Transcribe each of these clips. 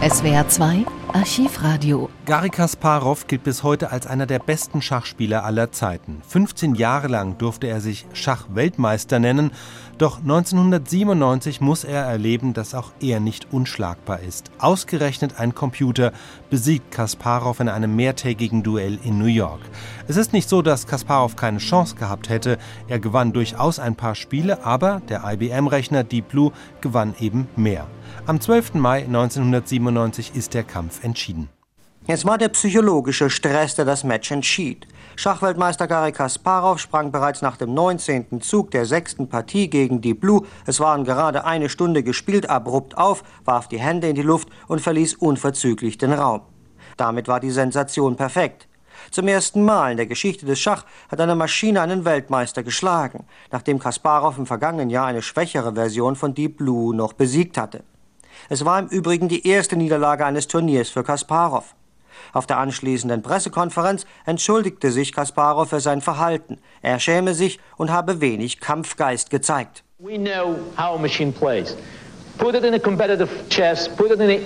SWR 2 Archivradio. Garry Kasparov gilt bis heute als einer der besten Schachspieler aller Zeiten. 15 Jahre lang durfte er sich Schachweltmeister nennen, doch 1997 muss er erleben, dass auch er nicht unschlagbar ist. Ausgerechnet ein Computer besiegt Kasparov in einem mehrtägigen Duell in New York. Es ist nicht so, dass Kasparov keine Chance gehabt hätte. Er gewann durchaus ein paar Spiele, aber der IBM-Rechner Deep Blue gewann eben mehr. Am 12. Mai 1997 ist der Kampf entschieden. Es war der psychologische Stress, der das Match entschied. Schachweltmeister Garry Kasparov sprang bereits nach dem 19. Zug der sechsten Partie gegen die Blue, es waren gerade eine Stunde gespielt, abrupt auf, warf die Hände in die Luft und verließ unverzüglich den Raum. Damit war die Sensation perfekt. Zum ersten Mal in der Geschichte des Schach hat eine Maschine einen Weltmeister geschlagen, nachdem Kasparov im vergangenen Jahr eine schwächere Version von Deep Blue noch besiegt hatte. Es war im Übrigen die erste Niederlage eines Turniers für Kasparov. Auf der anschließenden Pressekonferenz entschuldigte sich Kasparov für sein Verhalten. Er schäme sich und habe wenig Kampfgeist gezeigt. We know how a machine plays. Put it in a competitive chess, put it in a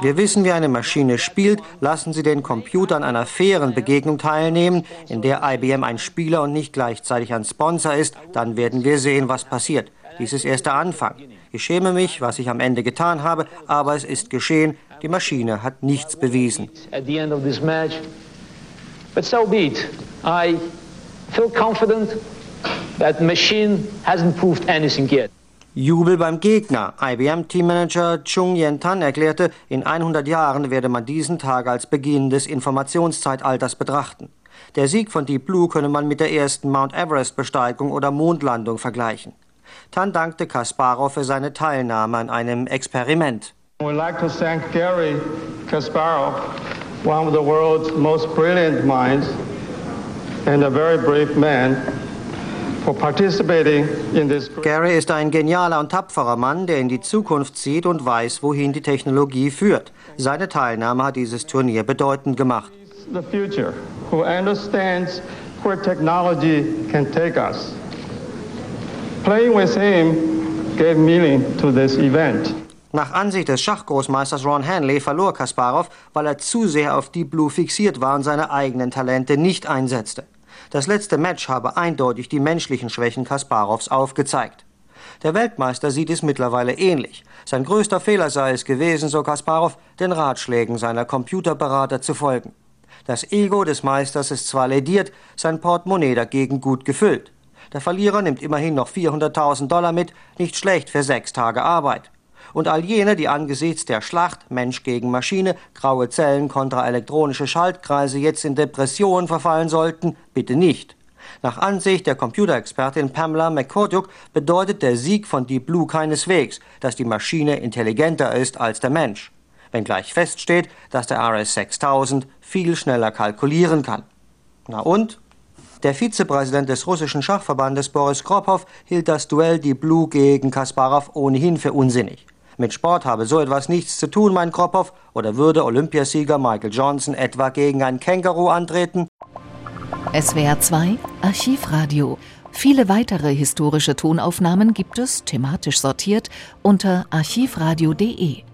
wir wissen, wie eine Maschine spielt. Lassen Sie den Computer an einer fairen Begegnung teilnehmen, in der IBM ein Spieler und nicht gleichzeitig ein Sponsor ist. Dann werden wir sehen, was passiert. Dies ist erst der Anfang. Ich schäme mich, was ich am Ende getan habe, aber es ist geschehen. Die Maschine hat nichts bewiesen. But so be it. I feel confident that the machine hasn't proved anything yet. Jubel beim Gegner. IBM-Teammanager Chung Yen-tan erklärte, in 100 Jahren werde man diesen Tag als Beginn des Informationszeitalters betrachten. Der Sieg von Deep Blue könne man mit der ersten Mount Everest-Besteigung oder Mondlandung vergleichen. Tan dankte Kasparov für seine Teilnahme an einem Experiment. We'd like to thank Gary Kasparov, one of the world's most brilliant minds and a very brave man. Gary ist ein genialer und tapferer Mann, der in die Zukunft sieht und weiß, wohin die Technologie führt. Seine Teilnahme hat dieses Turnier bedeutend gemacht. The future, who understands where technology can take us. Playing with him gave meaning to this event. Nach Ansicht des Schachgroßmeisters Ron Hanley verlor Kasparov, weil er zu sehr auf Deep Blue fixiert war und seine eigenen Talente nicht einsetzte. Das letzte Match habe eindeutig die menschlichen Schwächen Kasparovs aufgezeigt. Der Weltmeister sieht es mittlerweile ähnlich. Sein größter Fehler sei es gewesen, so Kasparov, den Ratschlägen seiner Computerberater zu folgen. Das Ego des Meisters ist zwar lediert, sein Portemonnaie dagegen gut gefüllt. Der Verlierer nimmt immerhin noch 400.000 Dollar mit, nicht schlecht für sechs Tage Arbeit. Und all jene, die angesichts der Schlacht Mensch gegen Maschine, graue Zellen kontra elektronische Schaltkreise jetzt in Depressionen verfallen sollten, bitte nicht. Nach Ansicht der Computerexpertin Pamela McCorduck bedeutet der Sieg von Deep Blue keineswegs, dass die Maschine intelligenter ist als der Mensch. Wenngleich feststeht, dass der RS-6000 viel schneller kalkulieren kann. Na und? Der Vizepräsident des russischen Schachverbandes Boris Kropov hielt das Duell die Blue gegen Kasparov ohnehin für unsinnig. Mit Sport habe so etwas nichts zu tun, mein Kropov, oder würde Olympiasieger Michael Johnson etwa gegen ein Känguru antreten? SWR 2 Archivradio. Viele weitere historische Tonaufnahmen gibt es, thematisch sortiert, unter archivradio.de.